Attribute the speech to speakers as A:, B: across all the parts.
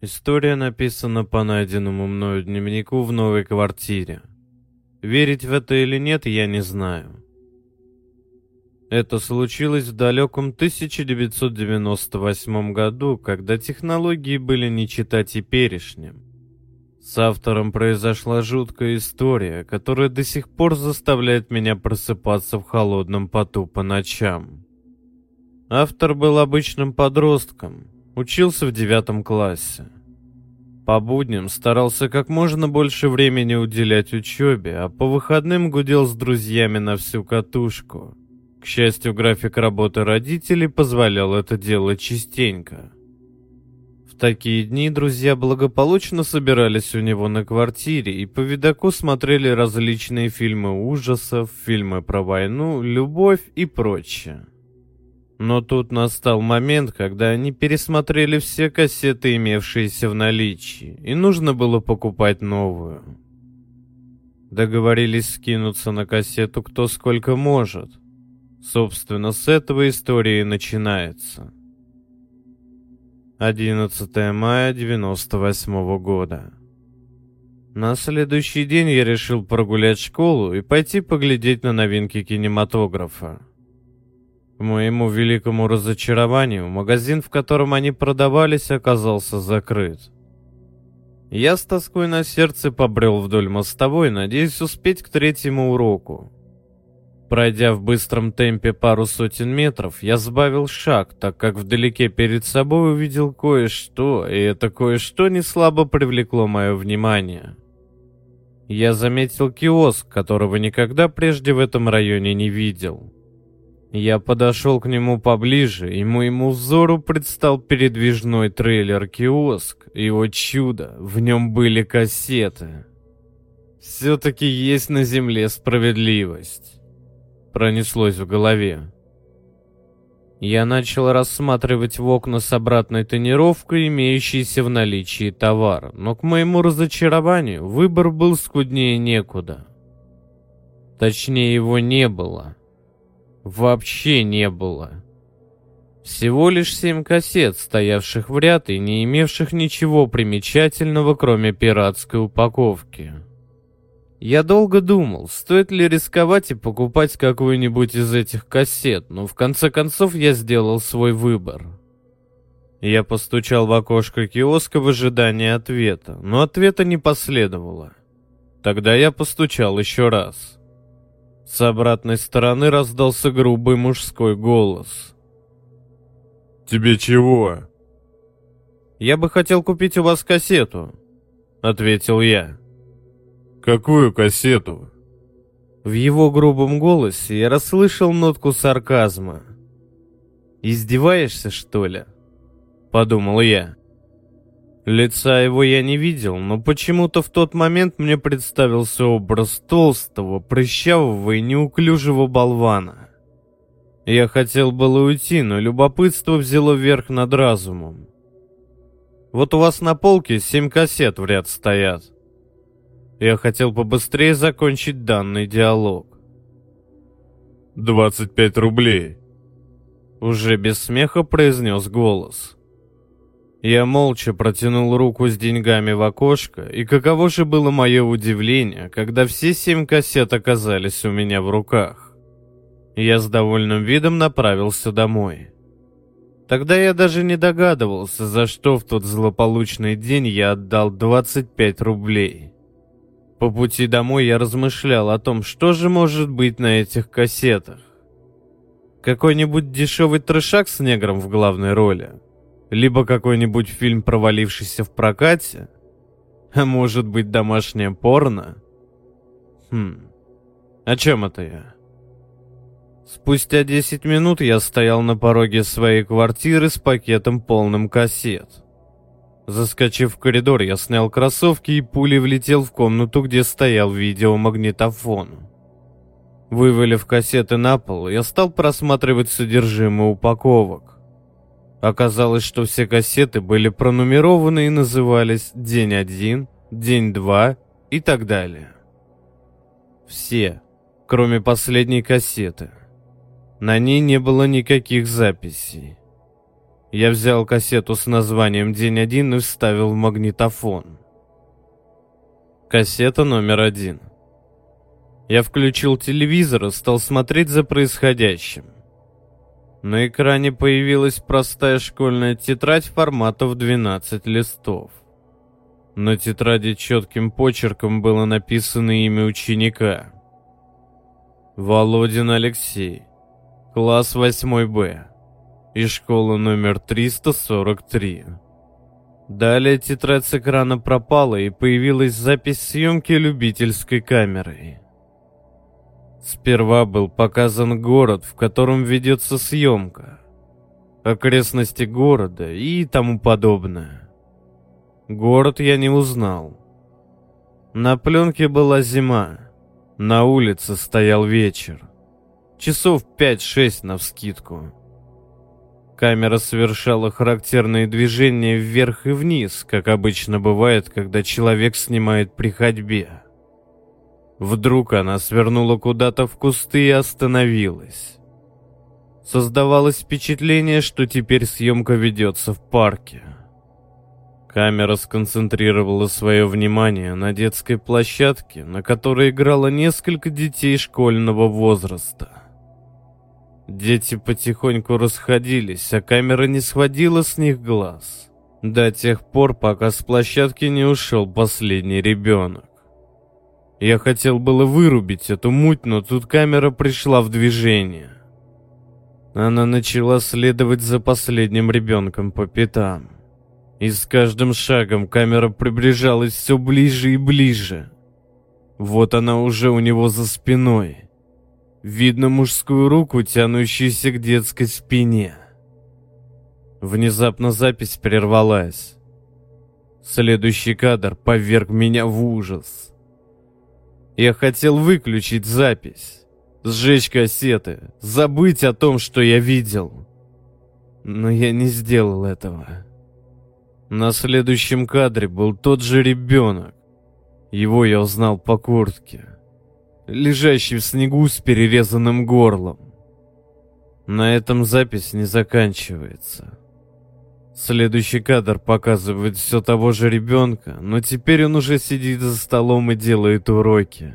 A: История написана по найденному мною дневнику в новой квартире. Верить в это или нет, я не знаю. Это случилось в далеком 1998 году, когда технологии были не чита теперешним. С автором произошла жуткая история, которая до сих пор заставляет меня просыпаться в холодном поту по ночам. Автор был обычным подростком, учился в девятом классе. По будням старался как можно больше времени уделять учебе, а по выходным гудел с друзьями на всю катушку. К счастью, график работы родителей позволял это делать частенько. В такие дни друзья благополучно собирались у него на квартире и по видоку смотрели различные фильмы ужасов, фильмы про войну, любовь и прочее. Но тут настал момент, когда они пересмотрели все кассеты, имевшиеся в наличии, и нужно было покупать новую. Договорились скинуться на кассету кто сколько может. Собственно, с этого история и начинается. 11 мая 98 года. На следующий день я решил прогулять школу и пойти поглядеть на новинки кинематографа. К моему великому разочарованию, магазин, в котором они продавались, оказался закрыт. Я с тоской на сердце побрел вдоль мостовой, надеясь успеть к третьему уроку. Пройдя в быстром темпе пару сотен метров, я сбавил шаг, так как вдалеке перед собой увидел кое-что, и это кое-что не слабо привлекло мое внимание. Я заметил киоск, которого никогда прежде в этом районе не видел. Я подошел к нему поближе, и моему взору предстал передвижной трейлер-киоск. Его чудо, в нем были кассеты. Все-таки есть на земле справедливость. Пронеслось в голове. Я начал рассматривать в окна с обратной тонировкой имеющийся в наличии товар, но к моему разочарованию выбор был скуднее некуда. Точнее, его не было вообще не было. Всего лишь семь кассет, стоявших в ряд и не имевших ничего примечательного, кроме пиратской упаковки. Я долго думал, стоит ли рисковать и покупать какую-нибудь из этих кассет, но в конце концов я сделал свой выбор. Я постучал в окошко киоска в ожидании ответа, но ответа не последовало. Тогда я постучал еще раз. С обратной стороны раздался грубый мужской голос.
B: «Тебе чего?»
A: «Я бы хотел купить у вас кассету», — ответил я.
B: «Какую кассету?»
A: В его грубом голосе я расслышал нотку сарказма. «Издеваешься, что ли?» — подумал я. Лица его я не видел, но почему-то в тот момент мне представился образ толстого, прыщавого и неуклюжего болвана. Я хотел было уйти, но любопытство взяло верх над разумом. Вот у вас на полке семь кассет в ряд стоят. Я хотел побыстрее закончить данный диалог.
B: «Двадцать пять рублей», —
A: уже без смеха произнес голос. Я молча протянул руку с деньгами в окошко, и каково же было мое удивление, когда все семь кассет оказались у меня в руках. Я с довольным видом направился домой. Тогда я даже не догадывался, за что в тот злополучный день я отдал 25 рублей. По пути домой я размышлял о том, что же может быть на этих кассетах. Какой-нибудь дешевый трешак с негром в главной роли – либо какой-нибудь фильм, провалившийся в прокате, а может быть домашнее порно. Хм, о чем это я? Спустя 10 минут я стоял на пороге своей квартиры с пакетом полным кассет. Заскочив в коридор, я снял кроссовки и пулей влетел в комнату, где стоял видеомагнитофон. Вывалив кассеты на пол, я стал просматривать содержимое упаковок. Оказалось, что все кассеты были пронумерованы и назывались «День 1», «День 2» и так далее. Все, кроме последней кассеты. На ней не было никаких записей. Я взял кассету с названием «День один» и вставил в магнитофон. Кассета номер один. Я включил телевизор и стал смотреть за происходящим. На экране появилась простая школьная тетрадь формата в 12 листов. На тетради четким почерком было написано имя ученика. Володин Алексей, класс 8Б, и школа номер 343. Далее тетрадь с экрана пропала и появилась запись съемки любительской камерой. Сперва был показан город, в котором ведется съемка, окрестности города и тому подобное. Город я не узнал. На пленке была зима. На улице стоял вечер. Часов 5-6 навскидку. Камера совершала характерные движения вверх и вниз, как обычно бывает, когда человек снимает при ходьбе. Вдруг она свернула куда-то в кусты и остановилась. Создавалось впечатление, что теперь съемка ведется в парке. Камера сконцентрировала свое внимание на детской площадке, на которой играло несколько детей школьного возраста. Дети потихоньку расходились, а камера не сводила с них глаз. До тех пор, пока с площадки не ушел последний ребенок. Я хотел было вырубить эту муть, но тут камера пришла в движение. Она начала следовать за последним ребенком по пятам. И с каждым шагом камера приближалась все ближе и ближе. Вот она уже у него за спиной. Видно мужскую руку, тянущуюся к детской спине. Внезапно запись прервалась. Следующий кадр поверг меня в ужас. Я хотел выключить запись, сжечь кассеты, забыть о том, что я видел. Но я не сделал этого. На следующем кадре был тот же ребенок. Его я узнал по куртке. Лежащий в снегу с перерезанным горлом. На этом запись не заканчивается. Следующий кадр показывает все того же ребенка, но теперь он уже сидит за столом и делает уроки.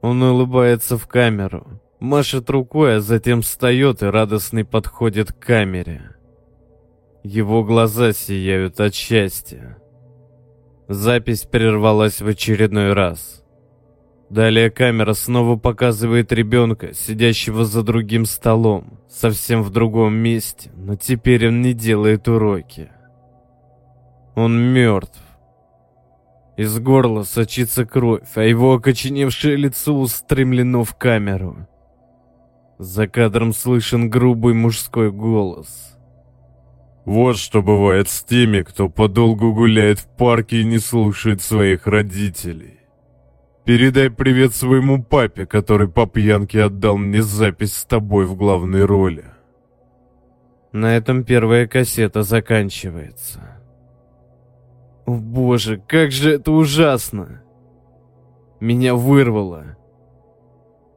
A: Он улыбается в камеру, машет рукой, а затем встает и радостный подходит к камере. Его глаза сияют от счастья. Запись прервалась в очередной раз. Далее камера снова показывает ребенка, сидящего за другим столом, совсем в другом месте, но теперь он не делает уроки. Он мертв. Из горла сочится кровь, а его окоченевшее лицо устремлено в камеру. За кадром слышен грубый мужской голос.
B: Вот что бывает с теми, кто подолгу гуляет в парке и не слушает своих родителей. Передай привет своему папе, который по пьянке отдал мне запись с тобой в главной роли.
A: На этом первая кассета заканчивается. О боже, как же это ужасно! Меня вырвало.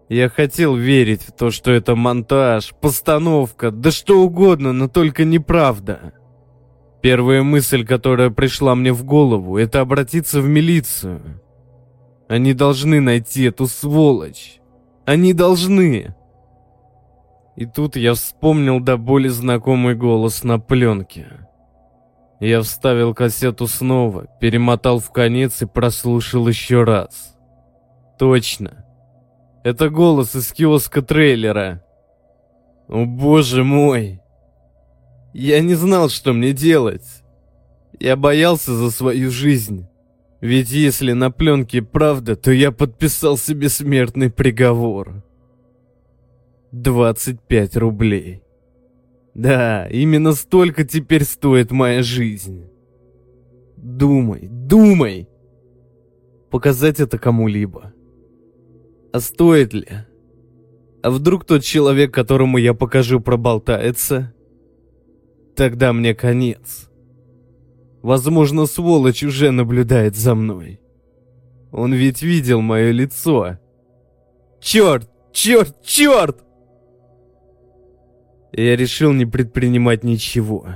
A: Я хотел верить в то, что это монтаж, постановка, да что угодно, но только неправда. Первая мысль, которая пришла мне в голову, это обратиться в милицию. Они должны найти эту сволочь. Они должны. И тут я вспомнил до боли знакомый голос на пленке. Я вставил кассету снова, перемотал в конец и прослушал еще раз. Точно. Это голос из киоска трейлера. О боже мой. Я не знал, что мне делать. Я боялся за свою жизнь. Ведь если на пленке правда, то я подписал себе смертный приговор. 25 рублей. Да, именно столько теперь стоит моя жизнь. Думай, думай. Показать это кому-либо. А стоит ли? А вдруг тот человек, которому я покажу, проболтается? Тогда мне конец. Возможно, сволочь уже наблюдает за мной. Он ведь видел мое лицо. Черт, черт, черт! Я решил не предпринимать ничего.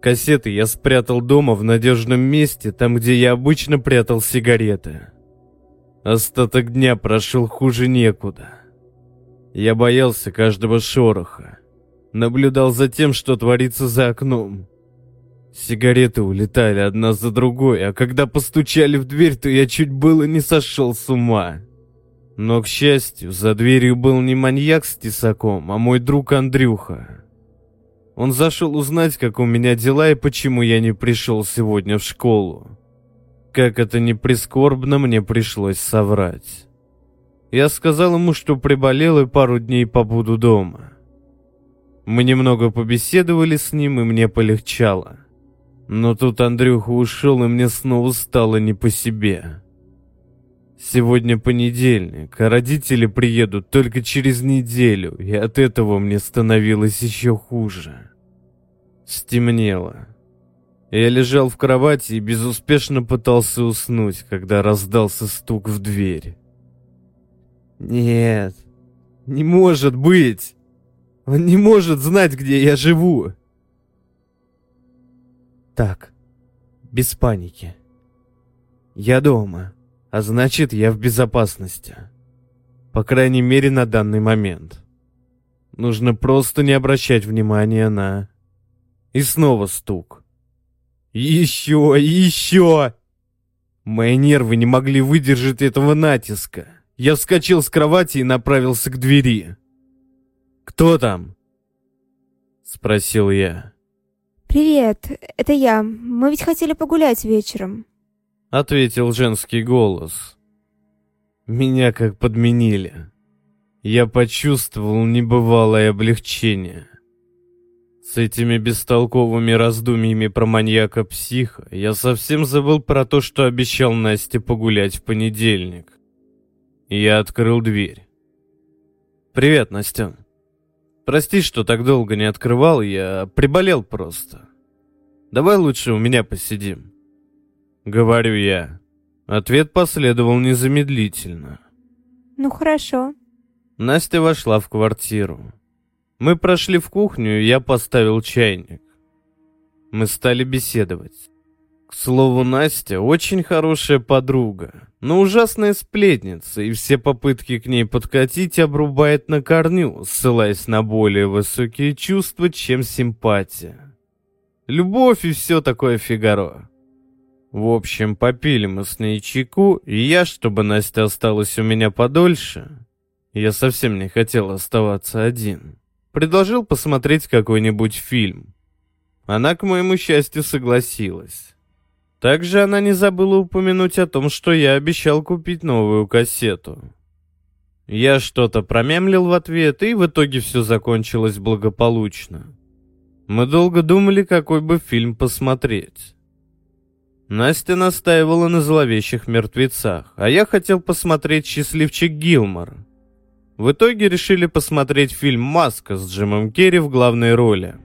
A: Кассеты я спрятал дома в надежном месте, там, где я обычно прятал сигареты. Остаток дня прошел хуже некуда. Я боялся каждого шороха. Наблюдал за тем, что творится за окном. Сигареты улетали одна за другой, а когда постучали в дверь, то я чуть было не сошел с ума. Но, к счастью, за дверью был не маньяк с тесаком, а мой друг Андрюха. Он зашел узнать, как у меня дела и почему я не пришел сегодня в школу. Как это не прискорбно, мне пришлось соврать. Я сказал ему, что приболел и пару дней побуду дома. Мы немного побеседовали с ним, и мне полегчало. Но тут Андрюха ушел, и мне снова стало не по себе. Сегодня понедельник, а родители приедут только через неделю, и от этого мне становилось еще хуже. Стемнело. Я лежал в кровати и безуспешно пытался уснуть, когда раздался стук в дверь. Нет, не может быть! Он не может знать, где я живу! Так, без паники. Я дома, а значит, я в безопасности. По крайней мере, на данный момент. Нужно просто не обращать внимания на... И снова стук. Еще, еще! Мои нервы не могли выдержать этого натиска. Я вскочил с кровати и направился к двери. «Кто там?» Спросил я.
C: «Привет, это я. Мы ведь хотели погулять вечером».
A: Ответил женский голос. Меня как подменили. Я почувствовал небывалое облегчение. С этими бестолковыми раздумьями про маньяка-психа я совсем забыл про то, что обещал Насте погулять в понедельник. Я открыл дверь. «Привет, Настен. Прости, что так долго не открывал, я приболел просто. Давай лучше у меня посидим. Говорю я. Ответ последовал незамедлительно.
C: Ну хорошо.
A: Настя вошла в квартиру. Мы прошли в кухню, и я поставил чайник. Мы стали беседовать. К слову, Настя очень хорошая подруга, но ужасная сплетница, и все попытки к ней подкатить обрубает на корню, ссылаясь на более высокие чувства, чем симпатия. Любовь и все такое фигаро. В общем, попили мы с ней чайку, и я, чтобы Настя осталась у меня подольше, я совсем не хотел оставаться один, предложил посмотреть какой-нибудь фильм. Она, к моему счастью, согласилась. Также она не забыла упомянуть о том, что я обещал купить новую кассету. Я что-то промямлил в ответ, и в итоге все закончилось благополучно. Мы долго думали, какой бы фильм посмотреть. Настя настаивала на зловещих мертвецах, а я хотел посмотреть «Счастливчик Гилмор». В итоге решили посмотреть фильм «Маска» с Джимом Керри в главной роли.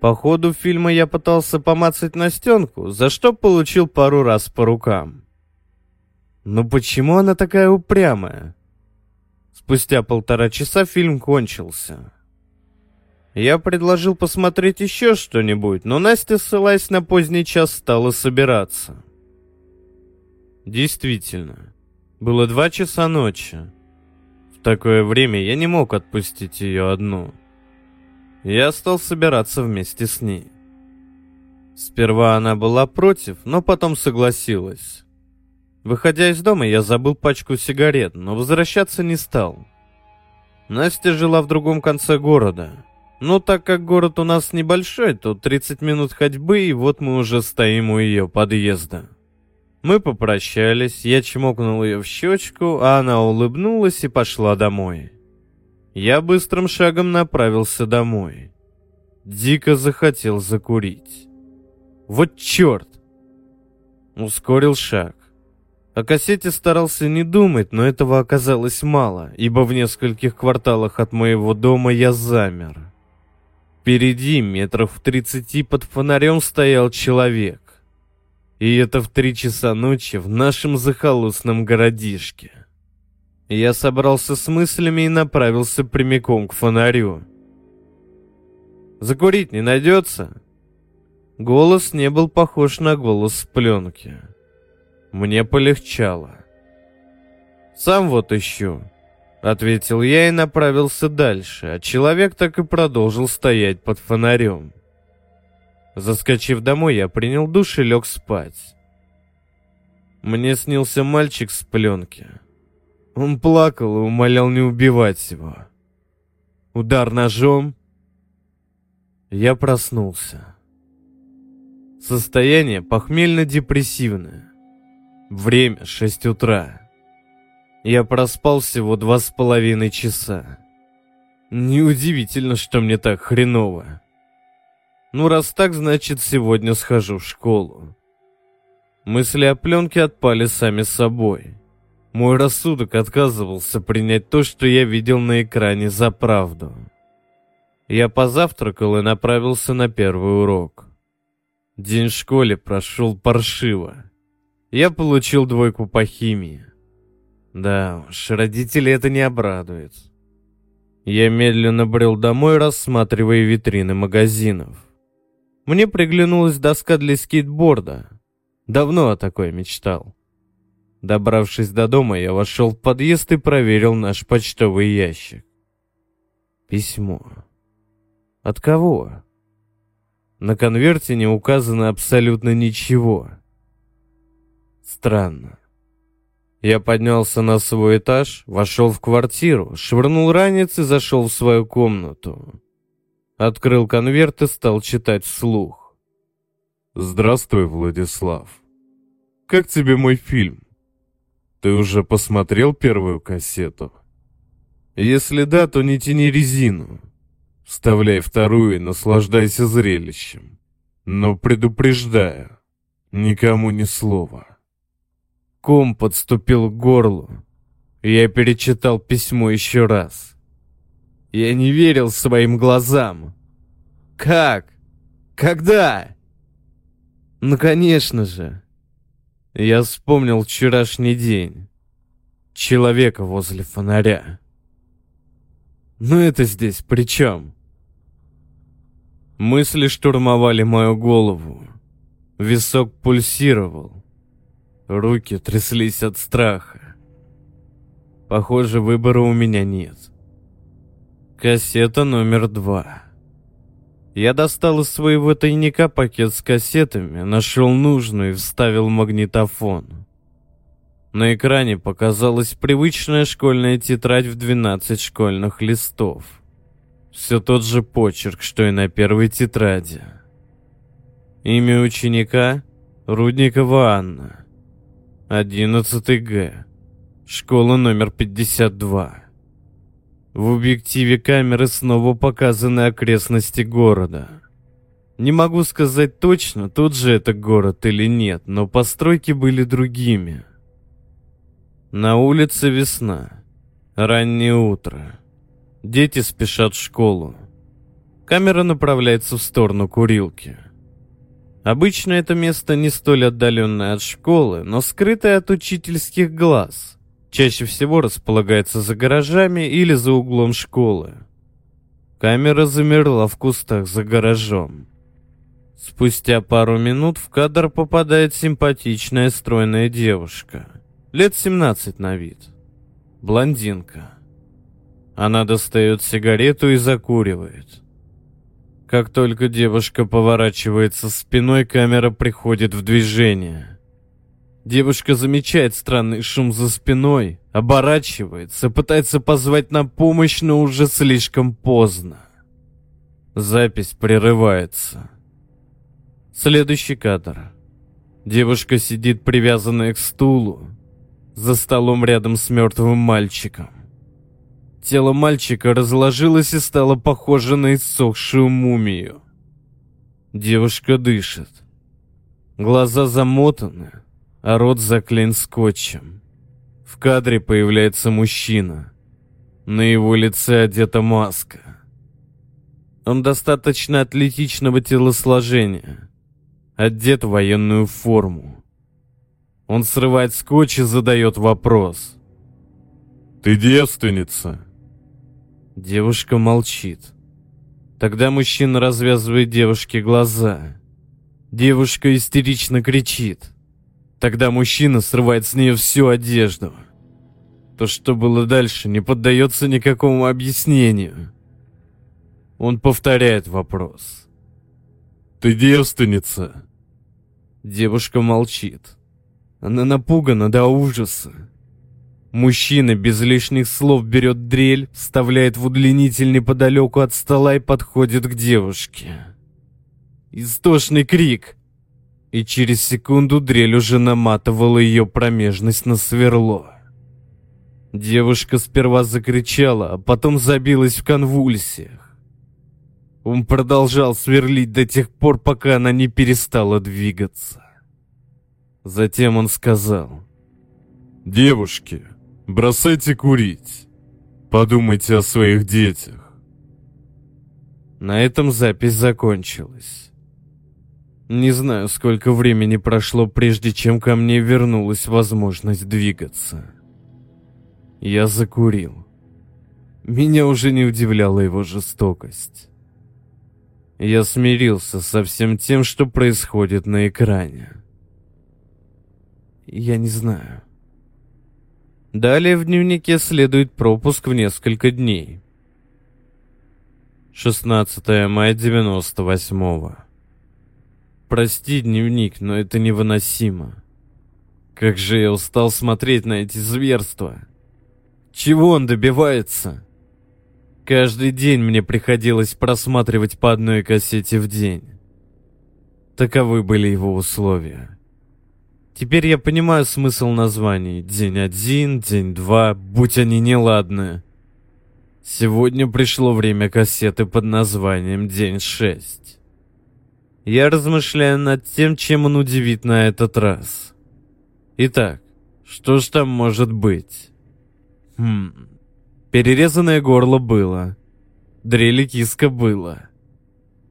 A: По ходу фильма я пытался помацать Настенку, за что получил пару раз по рукам. Но почему она такая упрямая? Спустя полтора часа фильм кончился. Я предложил посмотреть еще что-нибудь, но Настя, ссылаясь на поздний час, стала собираться. Действительно, было два часа ночи. В такое время я не мог отпустить ее одну. Я стал собираться вместе с ней. Сперва она была против, но потом согласилась. Выходя из дома, я забыл пачку сигарет, но возвращаться не стал. Настя жила в другом конце города. Но так как город у нас небольшой, то 30 минут ходьбы, и вот мы уже стоим у ее подъезда. Мы попрощались, я чмокнул ее в щечку, а она улыбнулась и пошла домой. Я быстрым шагом направился домой. Дико захотел закурить. Вот черт! Ускорил шаг. О кассете старался не думать, но этого оказалось мало, ибо в нескольких кварталах от моего дома я замер. Впереди, метров в тридцати под фонарем стоял человек. И это в три часа ночи в нашем захолустном городишке. Я собрался с мыслями и направился прямиком к фонарю. Закурить не найдется?» Голос не был похож на голос с пленки. Мне полегчало. «Сам вот ищу», — ответил я и направился дальше, а человек так и продолжил стоять под фонарем. Заскочив домой, я принял душ и лег спать. Мне снился мальчик с пленки. Он плакал и умолял не убивать его. Удар ножом. Я проснулся. Состояние похмельно-депрессивное. Время шесть утра. Я проспал всего два с половиной часа. Неудивительно, что мне так хреново. Ну, раз так, значит, сегодня схожу в школу. Мысли о пленке отпали сами собой. Мой рассудок отказывался принять то, что я видел на экране за правду. Я позавтракал и направился на первый урок. День в школе прошел паршиво. Я получил двойку по химии. Да уж, родители это не обрадует. Я медленно брел домой, рассматривая витрины магазинов. Мне приглянулась доска для скейтборда. Давно о такой мечтал. Добравшись до дома, я вошел в подъезд и проверил наш почтовый ящик. Письмо. От кого? На конверте не указано абсолютно ничего. Странно. Я поднялся на свой этаж, вошел в квартиру, швырнул ранец и зашел в свою комнату. Открыл конверт и стал читать вслух.
B: «Здравствуй, Владислав. Как тебе мой фильм? Ты уже посмотрел первую кассету? Если да, то не тяни резину. Вставляй вторую и наслаждайся зрелищем. Но предупреждаю, никому ни слова.
A: Ком подступил к горлу. Я перечитал письмо еще раз. Я не верил своим глазам. Как? Когда? Ну, конечно же. Я вспомнил вчерашний день. Человека возле фонаря. Ну это здесь при чем? Мысли штурмовали мою голову. Висок пульсировал. Руки тряслись от страха. Похоже, выбора у меня нет. Кассета номер два. Я достал из своего тайника пакет с кассетами, нашел нужную и вставил магнитофон. На экране показалась привычная школьная тетрадь в 12 школьных листов. Все тот же почерк, что и на первой тетради. Имя ученика — Рудникова Анна. 11 Г. Школа номер 52. В объективе камеры снова показаны окрестности города. Не могу сказать точно, тот же это город или нет, но постройки были другими. На улице весна. Раннее утро. Дети спешат в школу. Камера направляется в сторону курилки. Обычно это место не столь отдаленное от школы, но скрытое от учительских глаз. Чаще всего располагается за гаражами или за углом школы. Камера замерла в кустах за гаражом. Спустя пару минут в кадр попадает симпатичная стройная девушка. Лет 17 на вид. Блондинка. Она достает сигарету и закуривает. Как только девушка поворачивается спиной, камера приходит в движение. Девушка замечает странный шум за спиной, оборачивается, пытается позвать на помощь, но уже слишком поздно. Запись прерывается. Следующий кадр. Девушка сидит привязанная к стулу, за столом рядом с мертвым мальчиком. Тело мальчика разложилось и стало похоже на иссохшую мумию. Девушка дышит. Глаза замотаны, а рот заклеен скотчем. В кадре появляется мужчина. На его лице одета маска. Он достаточно атлетичного телосложения. Одет в военную форму. Он срывает скотч и задает вопрос.
B: «Ты девственница?»
A: Девушка молчит. Тогда мужчина развязывает девушке глаза. Девушка истерично кричит. Тогда мужчина срывает с нее всю одежду. То, что было дальше, не поддается никакому объяснению. Он повторяет вопрос.
B: «Ты девственница?»
A: Девушка молчит. Она напугана до ужаса. Мужчина без лишних слов берет дрель, вставляет в удлинитель неподалеку от стола и подходит к девушке. Истошный крик. И через секунду дрель уже наматывала ее промежность на сверло. Девушка сперва закричала, а потом забилась в конвульсиях. Он продолжал сверлить до тех пор, пока она не перестала двигаться. Затем он сказал.
B: «Девушки, бросайте курить. Подумайте о своих детях».
A: На этом запись закончилась. Не знаю, сколько времени прошло, прежде чем ко мне вернулась возможность двигаться. Я закурил. Меня уже не удивляла его жестокость. Я смирился со всем тем, что происходит на экране. Я не знаю. Далее в дневнике следует пропуск в несколько дней. 16 мая 98 -го. Прости, дневник, но это невыносимо. Как же я устал смотреть на эти зверства. Чего он добивается? Каждый день мне приходилось просматривать по одной кассете в день. Таковы были его условия. Теперь я понимаю смысл названий. День один, день два, будь они неладные. Сегодня пришло время кассеты под названием «День шесть». Я размышляю над тем, чем он удивит на этот раз. Итак, что ж там может быть? Хм... Перерезанное горло было. Дрели киска было.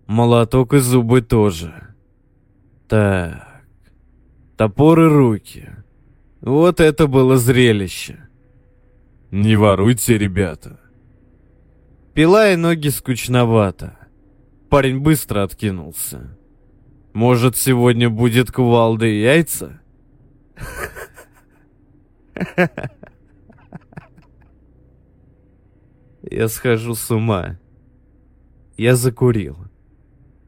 A: Молоток и зубы тоже. Так. Топор и руки. Вот это было зрелище.
B: Не воруйте, ребята.
A: Пила и ноги скучновато. Парень быстро откинулся. Может, сегодня будет кувалда яйца? Я схожу с ума. Я закурил.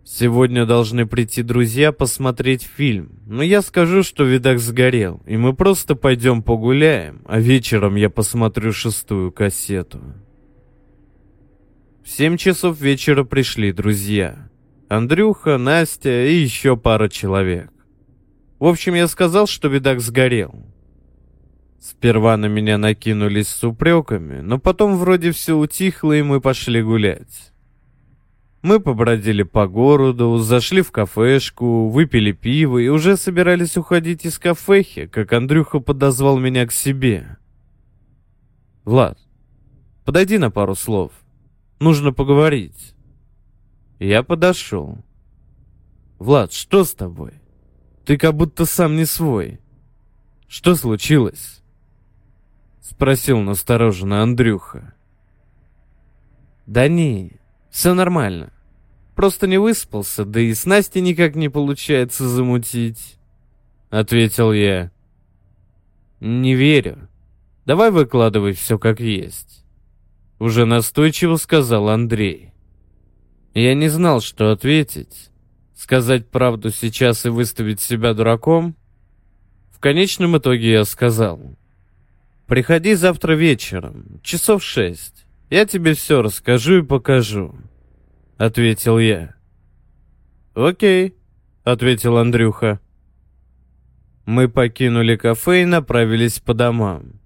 A: Сегодня должны прийти друзья посмотреть фильм, но я скажу, что видак сгорел, и мы просто пойдем погуляем, а вечером я посмотрю шестую кассету. В семь часов вечера пришли друзья. Андрюха, Настя и еще пара человек. В общем, я сказал, что видак сгорел. Сперва на меня накинулись с упреками, но потом вроде все утихло, и мы пошли гулять. Мы побродили по городу, зашли в кафешку, выпили пиво и уже собирались уходить из кафехи, как Андрюха подозвал меня к себе. «Влад, подойди на пару слов. Нужно поговорить». Я подошел. «Влад, что с тобой? Ты как будто сам не свой. Что случилось?» Спросил настороженно Андрюха. Да не, все нормально. Просто не выспался, да и с Настей никак не получается замутить. Ответил я. Не верю. Давай выкладывай все как есть. Уже настойчиво сказал Андрей. Я не знал, что ответить. Сказать правду сейчас и выставить себя дураком? В конечном итоге я сказал. Приходи завтра вечером, часов шесть. Я тебе все расскажу и покажу», — ответил я. «Окей», — ответил Андрюха. Мы покинули кафе и направились по домам.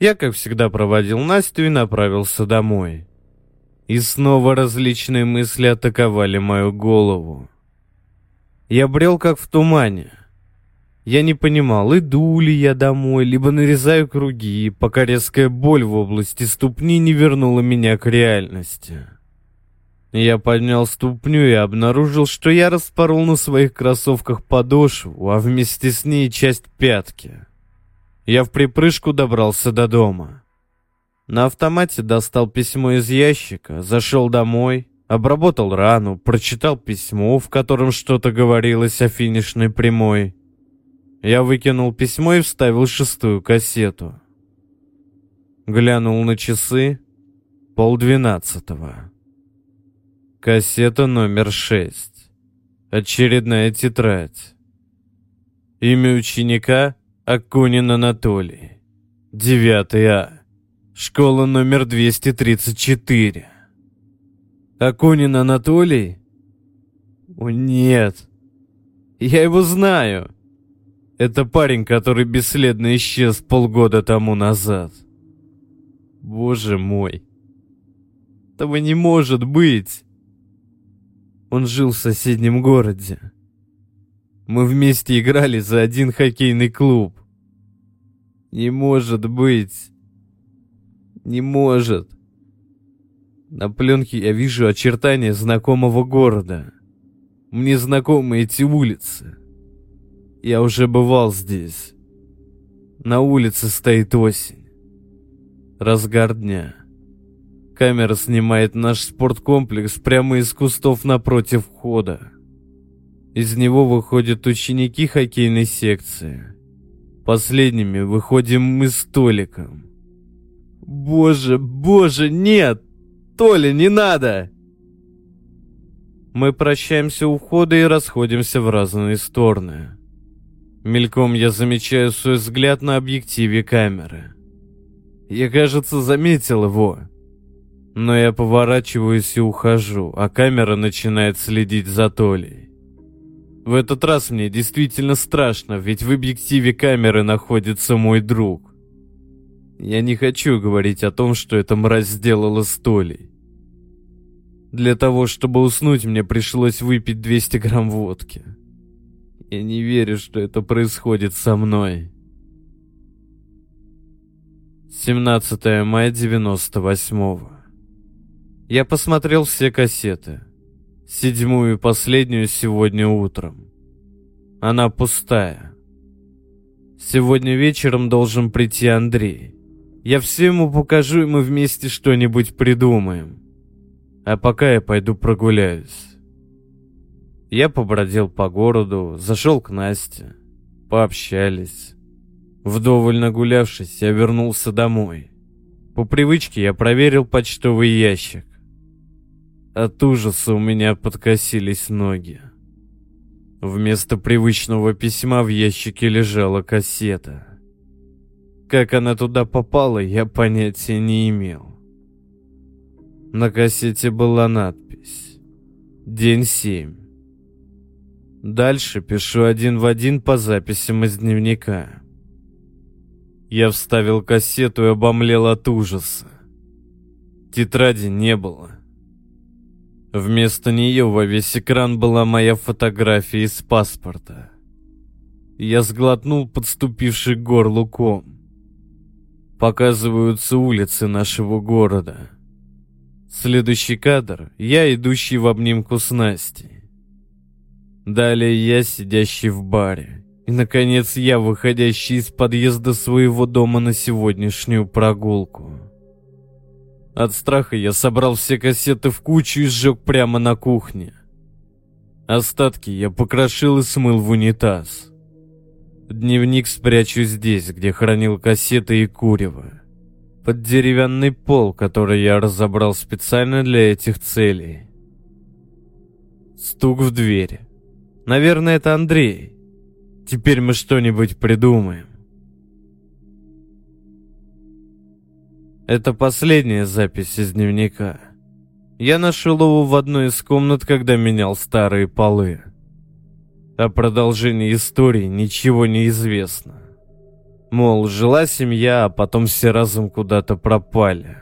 A: Я, как всегда, проводил Настю и направился домой. И снова различные мысли атаковали мою голову. Я брел как в тумане. Я не понимал, иду ли я домой, либо нарезаю круги, пока резкая боль в области ступни не вернула меня к реальности. Я поднял ступню и обнаружил, что я распорол на своих кроссовках подошву, а вместе с ней часть пятки. Я в припрыжку добрался до дома. На автомате достал письмо из ящика, зашел домой, Обработал рану, прочитал письмо, в котором что-то говорилось о финишной прямой. Я выкинул письмо и вставил шестую кассету. Глянул на часы. Полдвенадцатого. Кассета номер шесть. Очередная тетрадь. Имя ученика Акунин Анатолий. 9 А. Школа номер 234. Акунин Анатолий? О, нет. Я его знаю. Это парень, который бесследно исчез полгода тому назад. Боже мой. Этого не может быть. Он жил в соседнем городе. Мы вместе играли за один хоккейный клуб. Не может быть. Не может. На пленке я вижу очертания знакомого города. Мне знакомы эти улицы. Я уже бывал здесь. На улице стоит осень. Разгар дня. Камера снимает наш спорткомплекс прямо из кустов напротив входа. Из него выходят ученики хоккейной секции. Последними выходим мы с Толиком. Боже, боже, нет! Толя, не надо! Мы прощаемся у входа и расходимся в разные стороны. Мельком я замечаю свой взгляд на объективе камеры. Я, кажется, заметил его. Но я поворачиваюсь и ухожу, а камера начинает следить за Толей. В этот раз мне действительно страшно, ведь в объективе камеры находится мой друг. Я не хочу говорить о том, что эта мразь сделала с Толей. Для того, чтобы уснуть, мне пришлось выпить 200 грамм водки. Я не верю, что это происходит со мной. 17 мая 98 -го. Я посмотрел все кассеты. Седьмую и последнюю сегодня утром. Она пустая. Сегодня вечером должен прийти Андрей. Я все ему покажу, и мы вместе что-нибудь придумаем. А пока я пойду прогуляюсь. Я побродил по городу, зашел к Насте. Пообщались. Вдоволь нагулявшись, я вернулся домой. По привычке я проверил почтовый ящик. От ужаса у меня подкосились ноги. Вместо привычного письма в ящике лежала кассета. Как она туда попала, я понятия не имел. На кассете была надпись «День 7». Дальше пишу один в один по записям из дневника. Я вставил кассету и обомлел от ужаса. Тетради не было. Вместо нее во весь экран была моя фотография из паспорта. Я сглотнул подступивший горлу ком. Показываются улицы нашего города. Следующий кадр — я, идущий в обнимку с Настей. Далее я, сидящий в баре. И, наконец, я, выходящий из подъезда своего дома на сегодняшнюю прогулку. От страха я собрал все кассеты в кучу и сжег прямо на кухне. Остатки я покрошил и смыл в унитаз. Дневник спрячу здесь, где хранил кассеты и курево. Под деревянный пол, который я разобрал специально для этих целей. Стук в дверь. Наверное, это Андрей. Теперь мы что-нибудь придумаем. Это последняя запись из дневника. Я нашел его в одной из комнат, когда менял старые полы. О продолжении истории ничего не известно. Мол, жила семья, а потом все разом куда-то пропали.